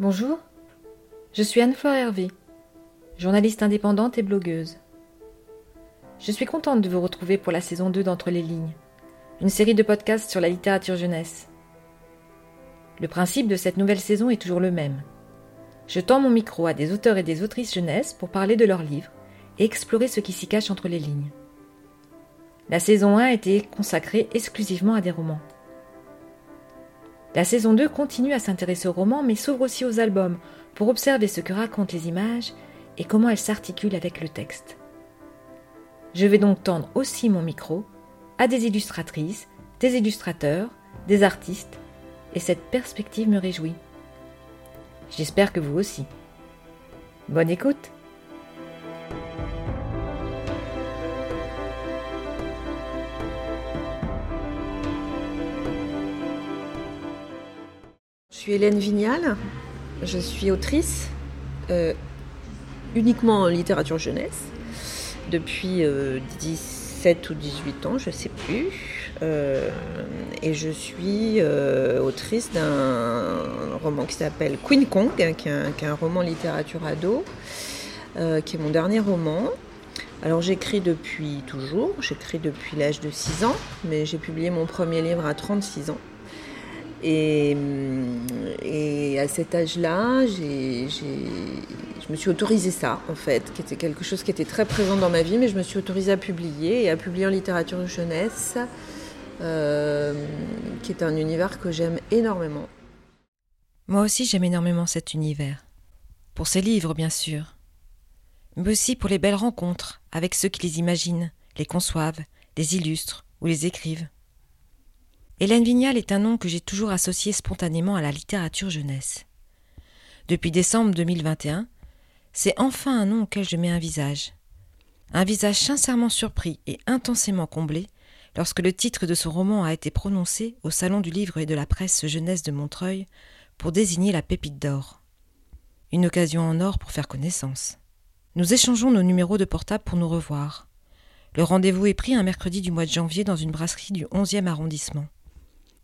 Bonjour, je suis Anne-Fleur Hervé, journaliste indépendante et blogueuse. Je suis contente de vous retrouver pour la saison 2 d'Entre les lignes, une série de podcasts sur la littérature jeunesse. Le principe de cette nouvelle saison est toujours le même. Je tends mon micro à des auteurs et des autrices jeunesse pour parler de leurs livres et explorer ce qui s'y cache entre les lignes. La saison 1 a été consacrée exclusivement à des romans. La saison 2 continue à s'intéresser aux romans mais s'ouvre aussi aux albums pour observer ce que racontent les images et comment elles s'articulent avec le texte. Je vais donc tendre aussi mon micro à des illustratrices, des illustrateurs, des artistes, et cette perspective me réjouit. J'espère que vous aussi. Bonne écoute suis Hélène Vignal, je suis autrice euh, uniquement en littérature jeunesse depuis 17 euh, ou 18 ans, je ne sais plus. Euh, et je suis autrice d'un roman qui s'appelle Queen Kong, qui est, un, qui est, un, roman littérature ado, qui est mon dernier roman. Alors j'écris depuis toujours, j'écris depuis l'âge de 6 ans, mais j'ai publié mon premier livre à 36 ans. Et, et, à cet âge-là, je me suis autorisé ça, en fait, qui était quelque chose qui était très présent dans ma vie, mais je me suis autorisée à publier et à publier en littérature jeunesse, euh, qui est un univers que j'aime énormément. Moi aussi, j'aime énormément cet univers. Pour ses livres, bien sûr, mais aussi pour les belles rencontres avec ceux qui les imaginent, les conçoivent, les illustrent ou les écrivent. Hélène Vignal est un nom que j'ai toujours associé spontanément à la littérature jeunesse. Depuis décembre 2021, c'est enfin un nom auquel je mets un visage. Un visage sincèrement surpris et intensément comblé lorsque le titre de ce roman a été prononcé au Salon du livre et de la presse jeunesse de Montreuil pour désigner la pépite d'or. Une occasion en or pour faire connaissance. Nous échangeons nos numéros de portable pour nous revoir. Le rendez-vous est pris un mercredi du mois de janvier dans une brasserie du 11e arrondissement.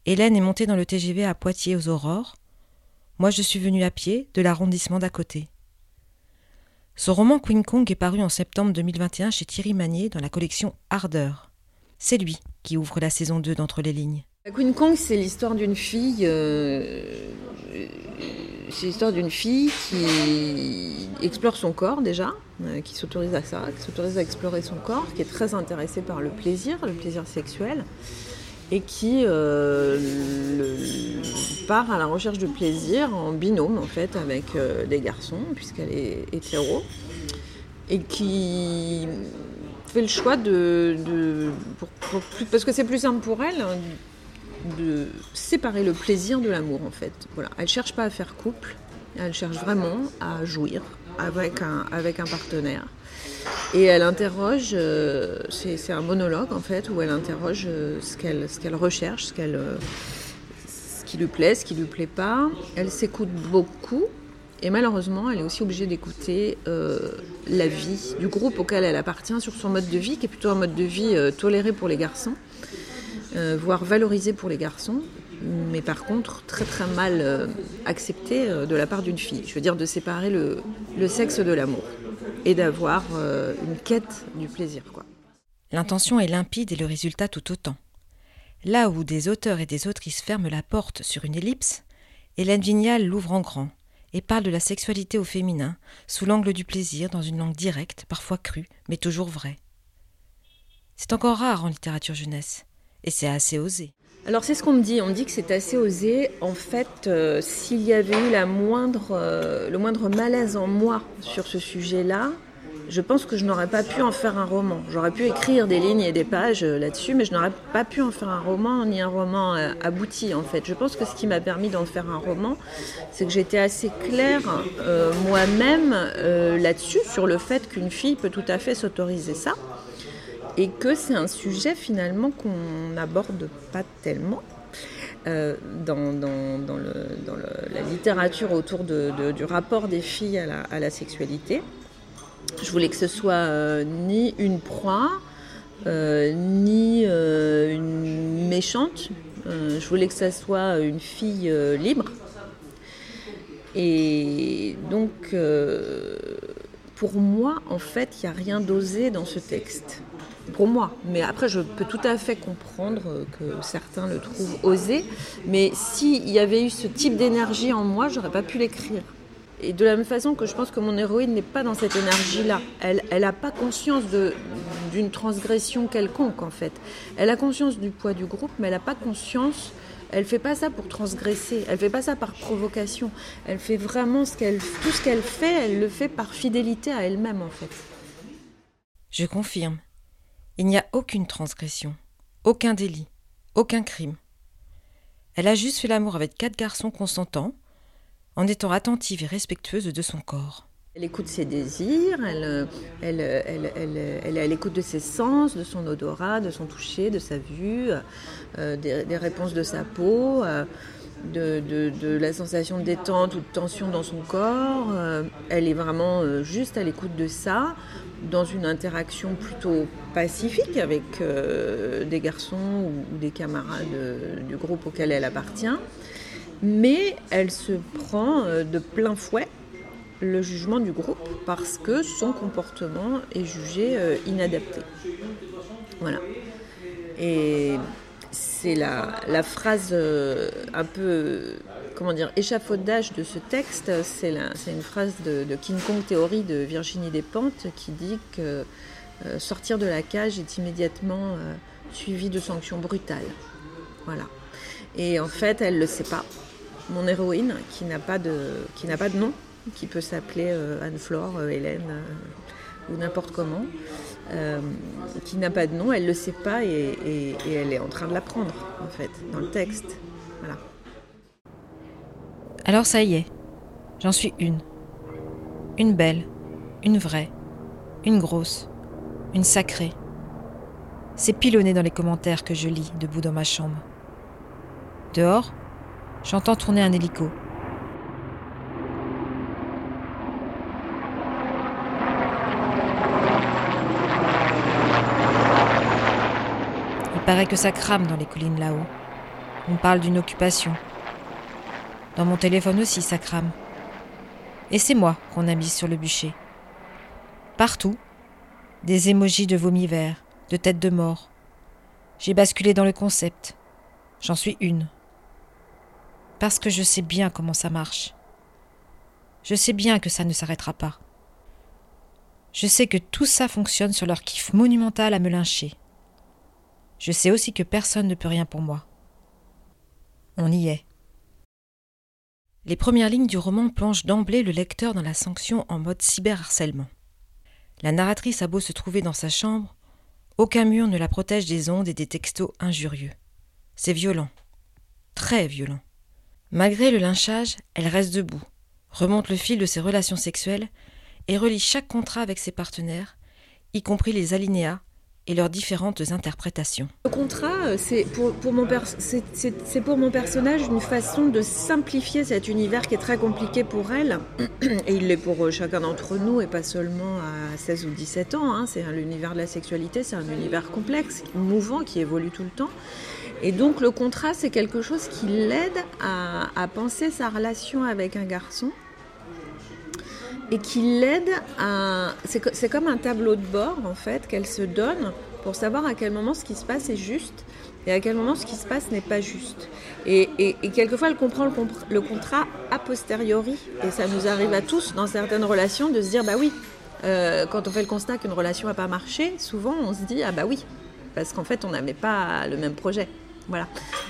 Hélène est montée dans le TGV à Poitiers aux Aurores. Moi, je suis venue à pied de l'arrondissement d'à côté. Son roman Queen Kong est paru en septembre 2021 chez Thierry Magnier dans la collection Ardeur. C'est lui qui ouvre la saison 2 d'Entre les lignes. Queen Kong, c'est l'histoire d'une fille. Euh, d'une fille qui explore son corps déjà, euh, qui s'autorise à ça, qui s'autorise à explorer son corps, qui est très intéressée par le plaisir, le plaisir sexuel et qui euh, part à la recherche de plaisir en binôme en fait avec euh, des garçons puisqu'elle est hétéro et qui fait le choix de, parce que c'est plus simple pour elle hein, de séparer le plaisir de l'amour en fait. Voilà. Elle cherche pas à faire couple elle cherche vraiment à jouir avec un, avec un partenaire et elle interroge, euh, c'est un monologue en fait, où elle interroge euh, ce qu'elle recherche, ce, euh, ce qui lui plaît, ce qui lui plaît pas. Elle s'écoute beaucoup. Et malheureusement, elle est aussi obligée d'écouter la vie du groupe auquel elle appartient sur son mode de vie, qui est plutôt un mode de vie toléré pour les garçons, voire valorisé pour les garçons, mais par contre très très mal accepté de la part d'une fille. Je veux dire de séparer le sexe de l'amour et d'avoir euh, une quête du plaisir. L'intention est limpide et le résultat tout autant. Là où des auteurs et des autrices ferment la porte sur une ellipse, Hélène Vignal l'ouvre en grand et parle de la sexualité au féminin sous l'angle du plaisir dans une langue directe, parfois crue, mais toujours vraie. C'est encore rare en littérature jeunesse, et c'est assez osé. Alors c'est ce qu'on me dit, on me dit que c'est assez osé. En fait, euh, s'il y avait eu euh, le moindre malaise en moi sur ce sujet-là, je pense que je n'aurais pas pu en faire un roman. J'aurais pu écrire des lignes et des pages euh, là-dessus, mais je n'aurais pas pu en faire un roman ni un roman abouti en fait. Je pense que ce qui m'a permis d'en faire un roman, c'est que j'étais assez claire moi-même là-dessus, sur le fait qu'une fille peut tout à fait s'autoriser ça et que c'est un sujet finalement qu'on n'aborde pas tellement. Euh, dans, la littérature autour du rapport des filles à la, sexualité. Je voulais que ce soit euh, ni une proie, euh, ni une méchante. je voulais que ce soit une fille libre. Et donc, pour moi, en fait, il n'y a rien d'osé dans ce texte. Pour moi. Mais après, je peux tout à fait comprendre que certains le trouvent osé. Mais s'il y avait eu ce type d'énergie en moi, j'aurais pas pu l'écrire. Et de la même façon que je pense que mon héroïne n'est pas dans cette énergie-là. Elle n'a pas conscience d'une transgression quelconque, en fait. Elle a conscience du poids du groupe, mais elle n'a pas conscience. Elle fait pas ça pour transgresser. Elle fait pas ça par provocation. Elle fait vraiment ce qu'elle, tout ce qu'elle fait, elle le fait par fidélité à elle-même, en fait. Je confirme. Il n'y a aucune transgression, aucun délit, aucun crime. Elle a juste fait l'amour avec quatre garçons consentants, en étant attentive et respectueuse de son corps. Elle écoute ses désirs, elle, elle, elle, est à l'écoute de ses sens, de son odorat, de son toucher, de sa vue, euh, des, réponses de sa peau, euh, de, la sensation de détente ou de tension dans son corps. Euh, elle est vraiment juste à l'écoute de ça, dans une interaction plutôt pacifique avec des garçons ou des camarades du groupe auquel elle appartient mais elle se prend euh, de plein fouet le jugement du groupe parce que son comportement est jugé euh, inadapté. Voilà. Et c'est la, phrase euh, un peu, comment dire, échafaudage de ce texte, c'est une phrase de, King Kong Théorie de Virginie Despentes qui dit que sortir de la cage est immédiatement suivi de sanctions brutales. Voilà. Et en fait, elle ne le sait pas mon héroïne, qui n'a pas de, pas de nom, qui peut s'appeler euh, Anne-Flore, euh, Hélène euh, ou n'importe comment, qui n'a pas de nom, elle ne le sait pas et, elle est en train de l'apprendre, en fait, dans le texte. Voilà. Alors ça y est, j'en suis une. Une belle, une vraie, une grosse, une sacrée. C'est pilonné dans les commentaires que je lis debout dans ma chambre. Dehors, J'entends tourner un hélico. Paraît que ça crame dans les collines là-haut. On parle d'une occupation. Dans mon téléphone aussi, ça crame. Et c'est moi qu'on a mis sur le bûcher. Partout, des émojis de vomi vert, de tête de mort. J'ai basculé dans le concept. J'en suis une parce que je sais bien comment ça marche. Je sais bien que ça ne s'arrêtera pas. Je sais que tout ça fonctionne sur leur kiff monumental à me lyncher. Je sais aussi que personne ne peut rien pour moi. On y est. Les premières lignes du roman plongent d'emblée le lecteur dans la sanction en mode cyberharcèlement. La narratrice a beau se trouver dans sa chambre, aucun mur ne la protège des ondes et des textos injurieux. C'est violent. Très violent. Malgré le lynchage, elle reste debout, remonte le fil de ses relations sexuelles et relie chaque contrat avec ses partenaires, y compris les alinéas et leurs différentes interprétations. Le contrat, euh, c'est pour, mon personnage une façon de simplifier cet univers qui est très compliqué pour elle, et il l'est pour euh, chacun d'entre nous, et pas seulement à 16 ou 17 ans. Hein. C'est l'univers de la sexualité, c'est un univers complexe, mouvant, qui évolue tout le temps. Et donc le contrat, c'est quelque chose qui l'aide à, penser sa relation avec un garçon et qui l'aide à... C'est comme un tableau de bord, en fait, qu'elle se donne pour savoir à quel moment ce qui se passe est juste et à quel moment ce qui se passe n'est pas juste. Et, quelquefois, elle comprend le, contrat a posteriori. Et ça nous arrive à tous, dans certaines relations, de se dire, bah oui, euh, quand on fait le constat qu'une relation n'a pas marché, souvent on se dit, ah bah oui, parce qu'en fait, on n'avait pas le même projet. Voilà.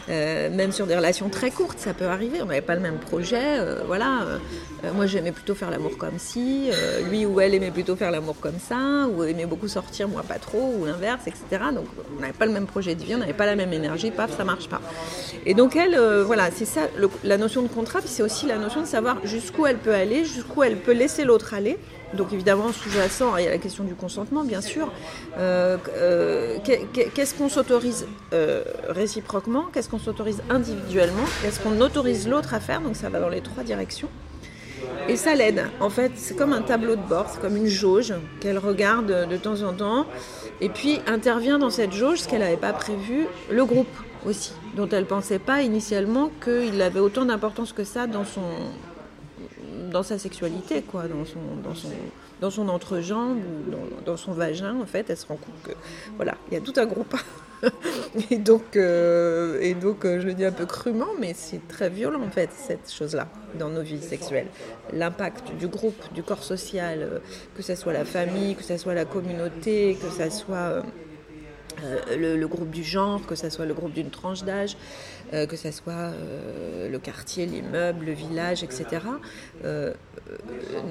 Euh, même sur des relations très courtes, ça peut arriver. On n'avait pas le même projet. Euh, voilà. Euh, moi, j'aimais plutôt faire l'amour comme si. lui ou elle aimait plutôt faire l'amour comme ça. Ou aimait beaucoup sortir, moi pas trop. Ou l'inverse, etc. Donc, on n'avait pas le même projet de vie. On n'avait pas la même énergie. Paf, ça marche pas. Et donc, elle, voilà, c'est ça la notion de contrat. Puis c'est aussi la notion de savoir jusqu'où elle peut aller, jusqu'où elle peut laisser l'autre aller. Donc évidemment, sous-jacent, il y a la question du consentement, bien sûr. Euh, euh, qu'est-ce qu'on s'autorise euh, réciproquement? Qu'est-ce qu'on s'autorise individuellement? Qu'est-ce qu'on autorise l'autre à faire? Donc ça va dans les trois directions. Et ça l'aide. En fait, c'est comme un tableau de bord, c'est comme une jauge qu'elle regarde de temps en temps. Et puis intervient dans cette jauge, ce qu'elle n'avait pas prévu, le groupe aussi, dont elle ne pensait pas initialement qu'il avait autant d'importance que ça dans son, dans sa sexualité, quoi, dans son, dans son, dans son entrejambe ou dans, son vagin, en fait, elle se rend compte que, voilà, il y a tout un groupe. et donc, euh, et donc euh, je dis un peu crûment, mais c'est très violent en fait, cette chose-là, dans nos vies sexuelles. L'impact du groupe, du corps social, euh, que ce soit la famille, que ce soit la communauté, que ce soit le, le, groupe du genre, que ce soit le groupe d'une tranche d'âge, que ce soit le quartier, l'immeuble, le village, etc.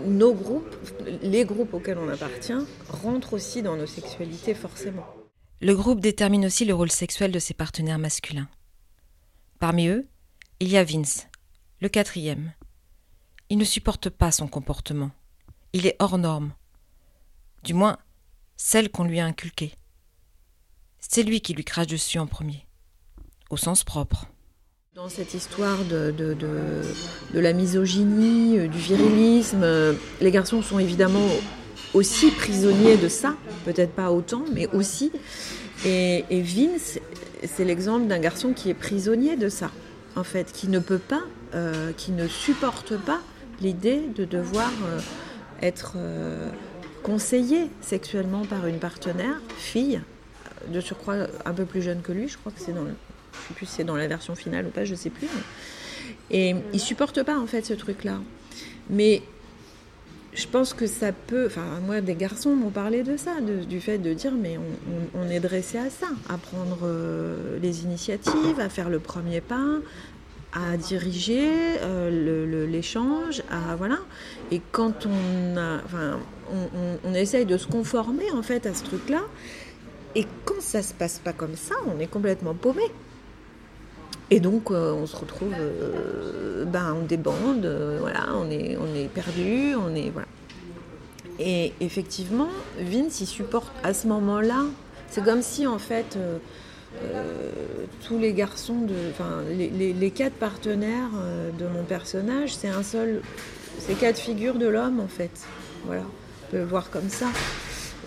nos groupes, les groupes auxquels on appartient, rentrent aussi dans nos sexualités forcément. Le groupe détermine aussi le rôle sexuel de ses partenaires masculins. Parmi eux, il y a Vince, le quatrième. Il ne supporte pas son comportement. Il est hors norme. Du moins, celle qu'on lui a inculquée. C'est lui qui lui crache dessus en premier, au sens propre. Dans cette histoire de, de, de la misogynie, euh, du virilisme, euh, les garçons sont évidemment aussi prisonnier de ça, peut-être pas autant, mais aussi. Et, Vince, c'est l'exemple d'un garçon qui est prisonnier de ça, en fait, qui ne peut pas, euh, qui ne supporte pas l'idée de devoir être conseillé sexuellement par une partenaire, fille, de surcroît un peu plus jeune que lui, je crois que c'est dans, je sais plus si c'est dans la version finale ou pas, je sais plus. Et il supporte pas en fait ce truc-là. Mais je pense que ça peut. Enfin, moi, des garçons m'ont parlé de ça, du fait de dire mais on, est dressé à ça, à prendre euh, les initiatives, à faire le premier pas, à diriger euh, l'échange, à voilà. Et quand on a, enfin, on, essaye de se conformer en fait à ce truc-là. Et quand ça se passe pas comme ça, on est complètement paumé. Et donc, euh, on se retrouve, euh, ben, on débande, euh, voilà, on est, on est perdu, on est, voilà. Et effectivement, Vince, il supporte à ce moment-là, c'est comme si, en fait, tous les garçons, enfin, les, les, quatre partenaires de mon personnage, c'est un seul, c'est quatre figures de l'homme, en fait. Voilà, on peut le voir comme ça.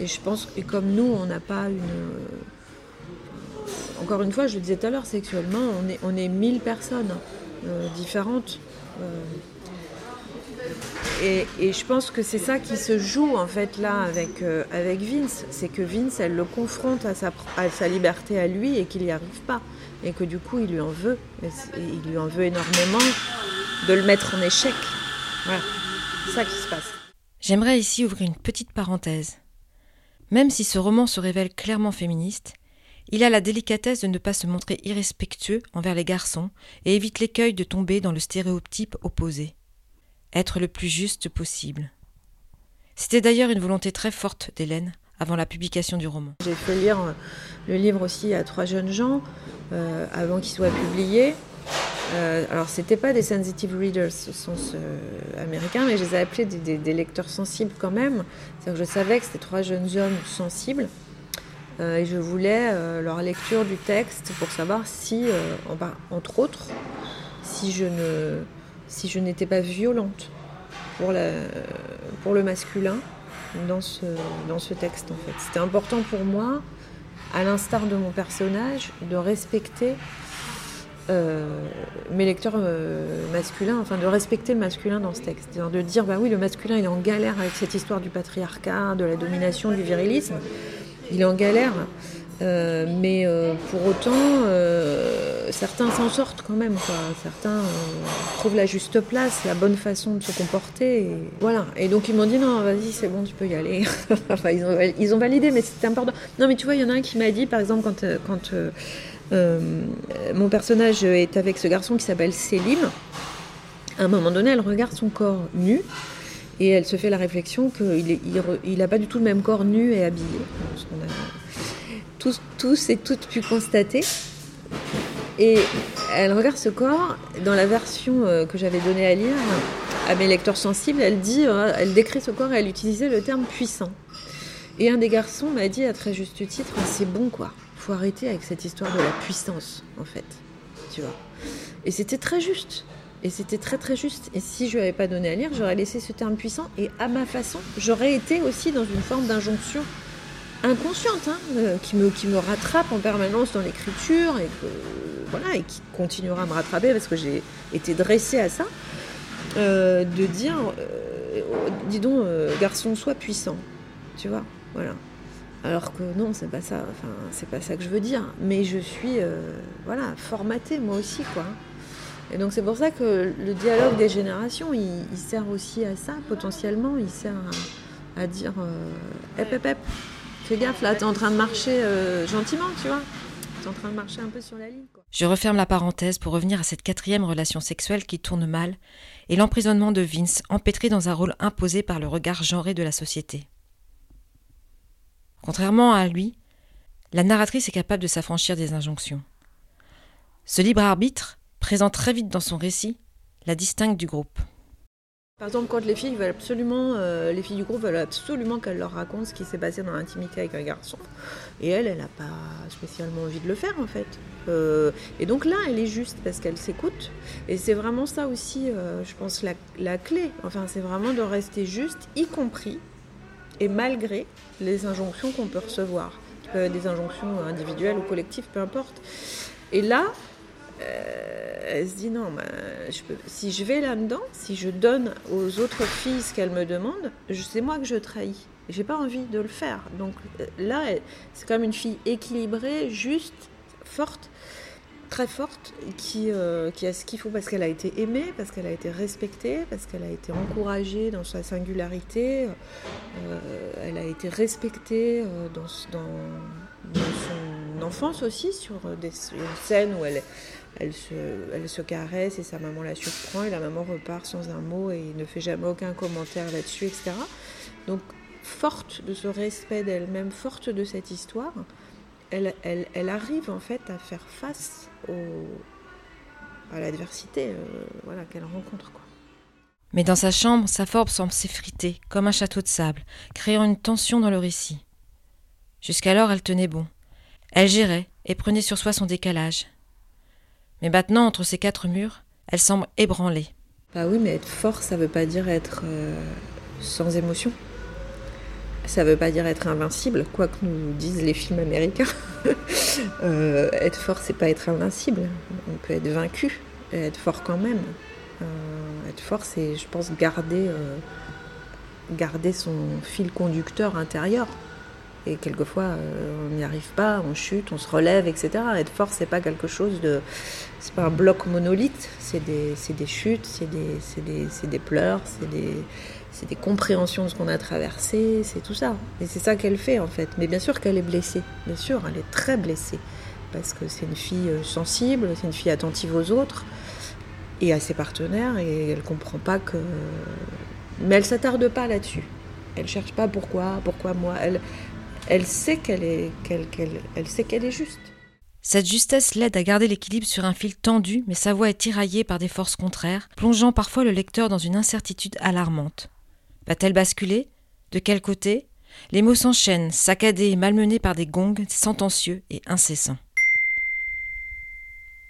Et je pense, et comme nous, on n'a pas une encore une fois, je le disais tout à l'heure, sexuellement, on est, on est mille personnes euh, différentes. Euh, et, je pense que c'est ça qui se joue en fait là avec, euh, avec Vince, c'est que Vince, elle le confronte à sa, à sa liberté à lui et qu'il n'y arrive pas. Et que du coup, il lui en veut. Et, il lui en veut énormément de le mettre en échec. Voilà, c'est ça qui se passe. J'aimerais ici ouvrir une petite parenthèse. Même si ce roman se révèle clairement féministe, il a la délicatesse de ne pas se montrer irrespectueux envers les garçons et évite l'écueil de tomber dans le stéréotype opposé. Être le plus juste possible. C'était d'ailleurs une volonté très forte d'Hélène avant la publication du roman. J'ai fait lire le livre aussi à trois jeunes gens euh, avant qu'il soit publié. Euh, alors, c'était pas des sensitive readers au sens euh, américain, mais je les ai appelés des, lecteurs sensibles quand même. C'est-à-dire que je savais que c'était trois jeunes hommes sensibles euh, et je voulais euh, leur lecture du texte pour savoir si, entre autres, si je n'étais pas violente pour le masculin dans ce, dans ce texte en fait. C'était important pour moi, à l'instar de mon personnage, de respecter mes lecteurs masculins, enfin de respecter le masculin dans ce texte. De dire, bah oui, le masculin il est en galère avec cette histoire du patriarcat, de la domination, du virilisme il est en galère. Euh, mais euh, pour autant, euh, certains s'en sortent quand même. Certains trouvent la juste place, la bonne façon de se comporter. Et voilà. Et donc ils m'ont dit non, vas-y, c'est bon, tu peux y aller. ils ont, validé, mais c'était important. Non, mais tu vois, il y en a un qui m'a dit, par exemple, quand mon personnage est avec ce garçon qui s'appelle Célim, à un moment donné, elle regarde son corps nu. Et elle se fait la réflexion qu'il n'a pas du tout le même corps nu et habillé. Tous, tous et toutes pu constater. Et elle regarde ce corps. Dans la version euh, que j'avais donnée à lire à mes lecteurs sensibles, elle dit, euh, elle décrit ce corps et elle utilisait le terme puissant. Et un des garçons m'a dit à très juste titre, c'est bon quoi. Arrêter avec cette histoire de la puissance en fait. Tu vois. Et c'était très juste. Et c'était très très juste. Et si je lui avais pas donné à lire, j'aurais laissé ce terme puissant. Et à ma façon, j'aurais été aussi dans une forme d'injonction inconsciente, hein, euh, qui, me, qui me rattrape en permanence dans l'écriture et, voilà, et qui continuera à me rattraper parce que j'ai été dressée à ça. de dire, dis donc, garçon, sois puissant, tu vois, voilà. Alors que non, c'est pas ça. Enfin, c'est pas ça que je veux dire. Mais je suis, voilà, formatée moi aussi, quoi. Et donc c'est pour ça que le dialogue des générations, il, sert aussi à ça potentiellement. Il sert à, dire, euh, hep hep, fais gaffe là, t'es en train de marcher euh, gentiment, tu vois. T'es en train de marcher un peu sur la ligne. Je referme la parenthèse pour revenir à cette quatrième relation sexuelle qui tourne mal et l'emprisonnement de Vince, empêtré dans un rôle imposé par le regard genré de la société. Contrairement à lui, la narratrice est capable de s'affranchir des injonctions. Ce libre arbitre, présent très vite dans son récit, la distingue du groupe. Par exemple, quand les filles veulent absolument, euh, les filles du groupe veulent absolument qu'elle leur raconte ce qui s'est passé dans l'intimité avec un garçon, et elle, elle n'a pas spécialement envie de le faire en fait. Euh, et donc là, elle est juste parce qu'elle s'écoute, et c'est vraiment ça aussi, euh, je pense, la clé. Enfin, c'est vraiment de rester juste, y compris et malgré les injonctions qu'on peut recevoir, des injonctions individuelles ou collectives, peu importe. Et là, euh, elle se dit non, si je vais là-dedans, si je donne aux autres filles ce qu'elles me demandent, c'est moi que je trahis. J'ai pas envie de le faire. Donc euh, là, c'est comme une fille équilibrée, juste, forte, très forte, qui, euh, qui a ce qu'il faut parce qu'elle a été aimée, parce qu'elle a été respectée, parce qu'elle a été encouragée dans sa singularité, elle a été respectée dans, dans, son enfance aussi, sur des, une scène où elle, elle se, elle se caresse et sa maman la surprend et la maman repart sans un mot et ne fait jamais aucun commentaire là-dessus, etc. Donc, forte de ce respect d'elle-même, forte de cette histoire, elle, elle, arrive en fait à faire face au, à l'adversité euh, voilà, qu'elle rencontre. Quoi. Mais dans sa chambre, sa forme semble s'effriter, comme un château de sable, créant une tension dans le récit. Jusqu'alors, elle tenait bon. Elle gérait et prenait sur soi son décalage, mais maintenant, entre ces quatre murs, elle semble ébranlée. Bah oui, mais être fort, ça veut pas dire être euh, sans émotion. Ça veut pas dire être invincible, quoi que nous disent les films américains. euh, être fort, c'est pas être invincible. On peut être vaincu être fort quand même. Euh, être fort, c'est, je pense, garder, euh, garder son fil conducteur intérieur. Et quelquefois, on n'y arrive pas, on chute, on se relève, etc. Être fort, c'est pas quelque chose de. C'est pas un bloc monolithe, c'est des, des, chutes, c'est des, des, des, pleurs, c'est des, des compréhensions de ce qu'on a traversé, c'est tout ça. Et c'est ça qu'elle fait en fait. Mais bien sûr qu'elle est blessée, bien sûr, elle est très blessée. Parce que c'est une fille euh, sensible, c'est une fille attentive aux autres et à ses partenaires, et elle comprend pas que. Mais elle s'attarde pas là-dessus. Elle cherche pas pourquoi, pourquoi moi. Elle, elle sait qu'elle est, elle sait qu'elle est juste. Cette justesse l'aide à garder l'équilibre sur un fil tendu, mais sa voix est tiraillée par des forces contraires, plongeant parfois le lecteur dans une incertitude alarmante. Va-t-elle basculer? De quel côté? Les mots s'enchaînent, saccadés et malmenés par des gongs sentencieux et incessants.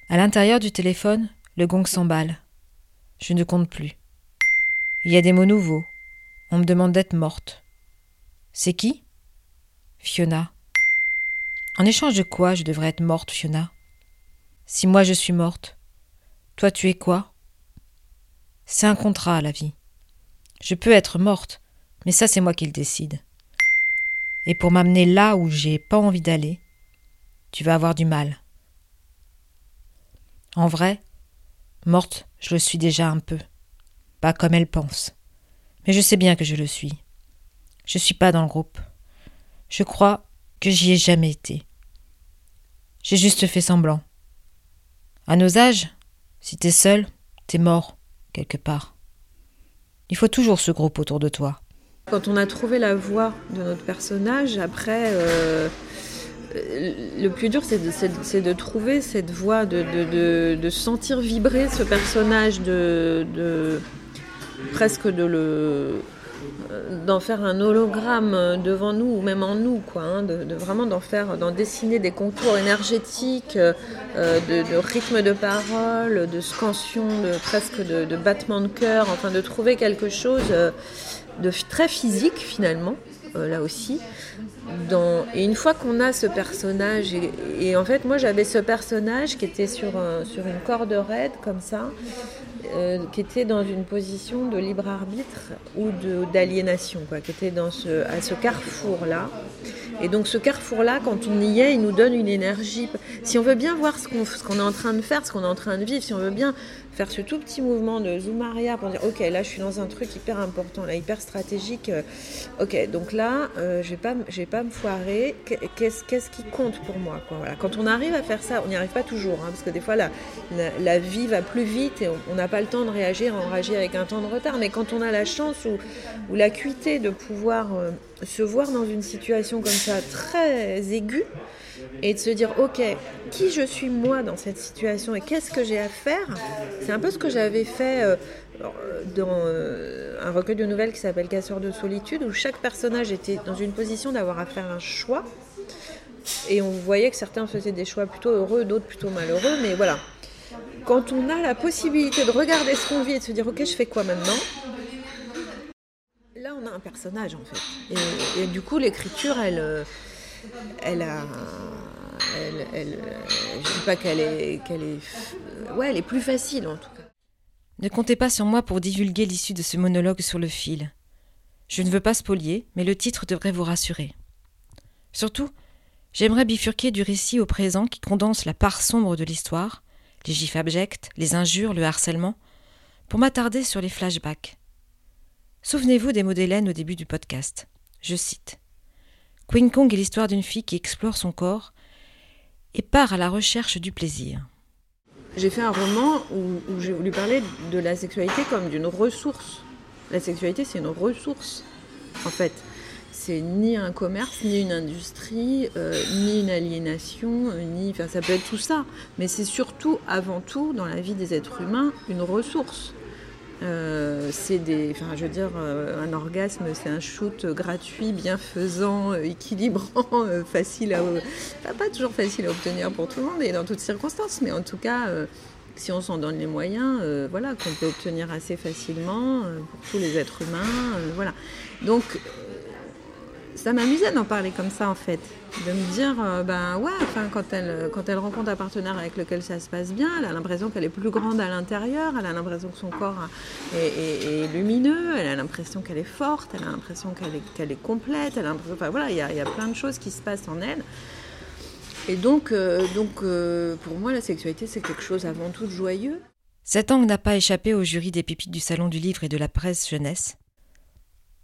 À l'intérieur du téléphone, le gong s'emballe. Je ne compte plus. Il y a des mots nouveaux. On me demande d'être morte. C'est qui? Fiona. En échange de quoi je devrais être morte, Fiona? Si moi je suis morte, toi tu es quoi? C'est un contrat, la vie. Je peux être morte, mais ça c'est moi qui le décide. Et pour m'amener là où j'ai pas envie d'aller, tu vas avoir du mal. En vrai, morte, je le suis déjà un peu. Pas comme elle pense. Mais je sais bien que je le suis. Je suis pas dans le groupe. Je crois que j'y ai jamais été. J'ai juste fait semblant. À nos âges, si t'es seul, t'es mort, quelque part. Il faut toujours ce groupe autour de toi. Quand on a trouvé la voix de notre personnage, après, euh, le plus dur, c'est de, trouver cette voix, de, de, de, sentir vibrer ce personnage, de, presque de le d'en faire un hologramme devant nous ou même en nous, quoi, hein, de, vraiment d'en faire, d'en dessiner des contours énergétiques, euh, de, rythme de parole, de scansion, de presque de, de battement de cœur, enfin de trouver quelque chose euh, de très physique finalement, là aussi. Et une fois qu'on a ce personnage, et, en fait, moi j'avais ce personnage qui était sur, sur une corde raide comme ça, qui était dans une position de libre arbitre ou d'aliénation, qui était dans ce, à ce carrefour-là. Et donc ce carrefour-là, quand on y est, il nous donne une énergie. Si on veut bien voir ce qu'on est en train de faire, ce qu'on est en train de vivre, si on veut bien faire ce tout petit mouvement de zoom arrière pour dire ok là je suis dans un truc hyper important là hyper stratégique euh, ok donc là euh, je vais pas je vais pas me foirer. Qu'est-ce qu'est-ce qui compte pour moi quoi voilà. Quand on arrive à faire ça on n'y arrive pas toujours hein, parce que des fois la, la, vie va plus vite et on n'a pas le temps de réagir on réagit avec un temps de retard. Mais quand on a la chance ou, ou l'acuité de pouvoir euh, se voir dans une situation comme ça très aiguë et de se dire ok qui je suis moi dans cette situation et qu'est-ce que j'ai à faire? C'est un peu ce que j'avais fait euh, dans euh, un recueil de nouvelles qui s'appelle Casseur de solitude où chaque personnage était dans une position d'avoir à faire un choix. Et on voyait que certains faisaient des choix plutôt heureux d'autres plutôt malheureux mais voilà. Quand on a la possibilité de regarder ce qu'on vit et de se dire ok je fais quoi maintenant? Là on a un personnage en fait. Et, du coup l'écriture elle euh, elle a. Elle, je dis pas qu'elle est, qu'elle est. Ouais, elle est plus facile en tout cas. Ne comptez pas sur moi pour divulguer l'issue de ce monologue sur le fil. Je ne veux pas spolier, mais le titre devrait vous rassurer. Surtout, j'aimerais bifurquer du récit au présent qui condense la part sombre de l'histoire, les gifs abjects, les injures, le harcèlement, pour m'attarder sur les flashbacks. Souvenez-vous des mots d'Hélène au début du podcast. Je cite. Queen Kong est l'histoire d'une fille qui explore son corps et part à la recherche du plaisir. J'ai fait un roman où, j'ai voulu parler de la sexualité comme d'une ressource. La sexualité, c'est une ressource, en fait. C'est ni un commerce, ni une industrie, euh, ni une aliénation, euh, ni. Enfin, ça peut être tout ça. Mais c'est surtout, avant tout, dans la vie des êtres humains, une ressource. Euh, c'est des, enfin, je veux dire, euh, un orgasme, c'est un shoot gratuit, bienfaisant, euh, équilibrant, facile à, pas toujours facile à obtenir pour tout le monde et dans toutes circonstances, mais en tout cas, si on s'en donne les moyens, voilà, qu'on peut obtenir assez facilement pour tous les êtres humains, voilà. Donc ça m'amusait d'en parler comme ça en fait, de me dire euh, ben ouais, enfin quand elle quand elle rencontre un partenaire avec lequel ça se passe bien, elle a l'impression qu'elle est plus grande à l'intérieur, elle a l'impression que son corps est, lumineux, elle a l'impression qu'elle est forte, elle a l'impression qu'elle est qu'elle est complète, elle a enfin voilà, il y a, plein de choses qui se passent en elle. Et donc euh, donc euh, pour moi la sexualité c'est quelque chose avant tout de joyeux. Cet angle n'a pas échappé au jury des pépites du salon du livre et de la presse jeunesse.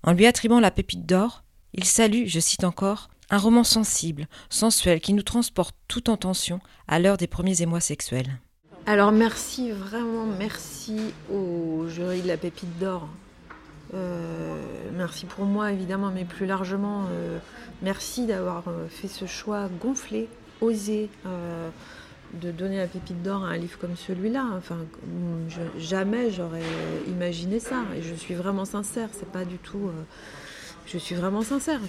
En lui attribuant la pépite d'or, il salue, je cite encore, un roman sensible, sensuel, qui nous transporte tout en tension à l'heure des premiers émois sexuels. Alors merci, vraiment merci au jury de la pépite d'or. Euh, merci pour moi évidemment, mais plus largement, euh, merci d'avoir euh, fait ce choix gonflé, osé, de donner la pépite d'or à un livre comme celui-là. Enfin, jamais j'aurais imaginé ça, et je suis vraiment sincère, c'est pas du tout je suis vraiment sincère.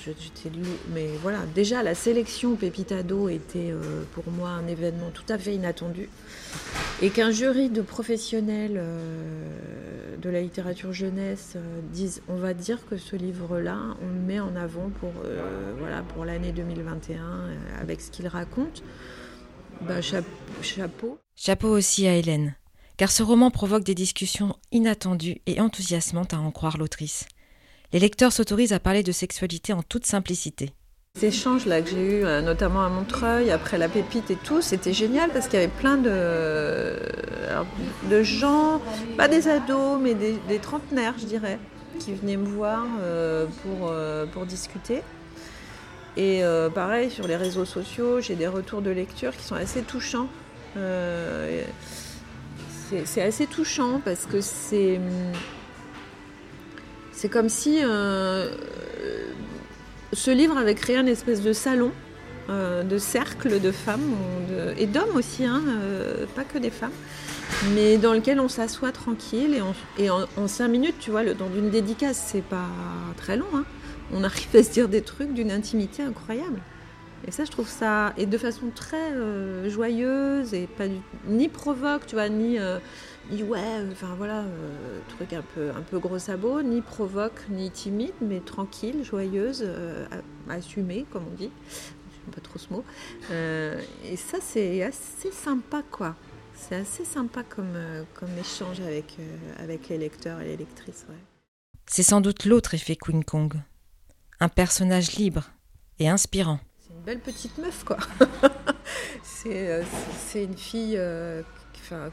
Mais voilà, déjà la sélection Pépitado était euh, pour moi un événement tout à fait inattendu. Et qu'un jury de professionnels euh, de la littérature jeunesse euh, dise on va dire que ce livre-là, on le met en avant pour l'année 2021 avec ce qu'il raconte, bah, chapeau. Chapeau aussi à Hélène, car ce roman provoque des discussions inattendues et enthousiasmantes à en croire l'autrice les lecteurs s'autorisent à parler de sexualité en toute simplicité. Ces échanges là que j'ai eu, euh, notamment à Montreuil, après la pépite et tout, c'était génial parce qu'il y avait plein de, gens, pas des ados, mais des, trentenaires, je dirais, qui venaient me voir euh, pour, euh, pour discuter. Et pareil, sur les réseaux sociaux, j'ai des retours de lecture qui sont assez touchants. c'est assez touchant parce que c'est c'est comme si euh, ce livre avait créé un espèce de salon, euh, de cercle de femmes et d'hommes aussi, hein, euh, pas que des femmes, mais dans lequel on s'assoit tranquille et, en, cinq minutes, tu vois, le, dans une dédicace, c'est pas très long, hein, on arrive à se dire des trucs d'une intimité incroyable. Et ça, je trouve ça, et de façon très joyeuse et pas ni provoque, tu vois, ni ni ouais, enfin voilà, euh, truc un peu, un peu gros sabot, ni provoque, ni timide, mais tranquille, joyeuse, euh, assumée, comme on dit. J'aime pas trop ce mot. Euh, et ça, c'est assez sympa, quoi. C'est assez sympa comme, comme échange avec, avec les lecteurs et les lectrices, ouais. C'est sans doute l'autre effet Queen Kong. Un personnage libre et inspirant. C'est une belle petite meuf, quoi. c'est, une fille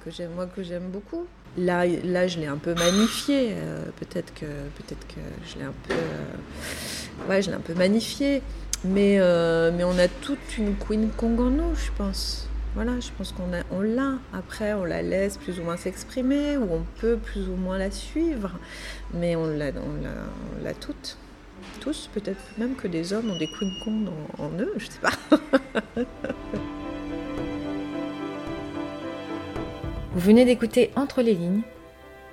que j'aime, moi, que j'aime beaucoup. Là, là, je l'ai un peu magnifiée. euh, peut-être que, peut-être que je l'ai un peu, euh, ouais, je l'ai un peu magnifiée. Mais, euh, mais on a toute une Queen Kong en nous, je pense. Voilà, je pense qu'on a, on l'a. Après, on la laisse plus ou moins s'exprimer, ou on peut plus ou moins la suivre. Mais on l'a, on l'a, l'a toute. Tous, peut-être même que des hommes ont des Queen Kong en, en eux, je sais pas. Vous venez d'écouter Entre les lignes,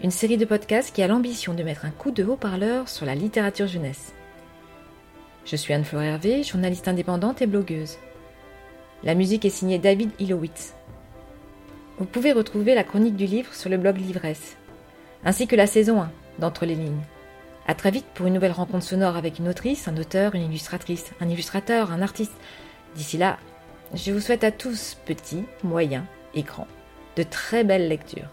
une série de podcasts qui a l'ambition de mettre un coup de haut-parleur sur la littérature jeunesse. Je suis Anne-Fleur Hervé, journaliste indépendante et blogueuse. La musique est signée David Ilowitz. Vous pouvez retrouver la chronique du livre sur le blog Livresse, ainsi que la saison 1 d'Entre les lignes. À très vite pour une nouvelle rencontre sonore avec une autrice, un auteur, une illustratrice, un illustrateur, un artiste. D'ici là, je vous souhaite à tous, petits, moyens et grands, de très belles lectures.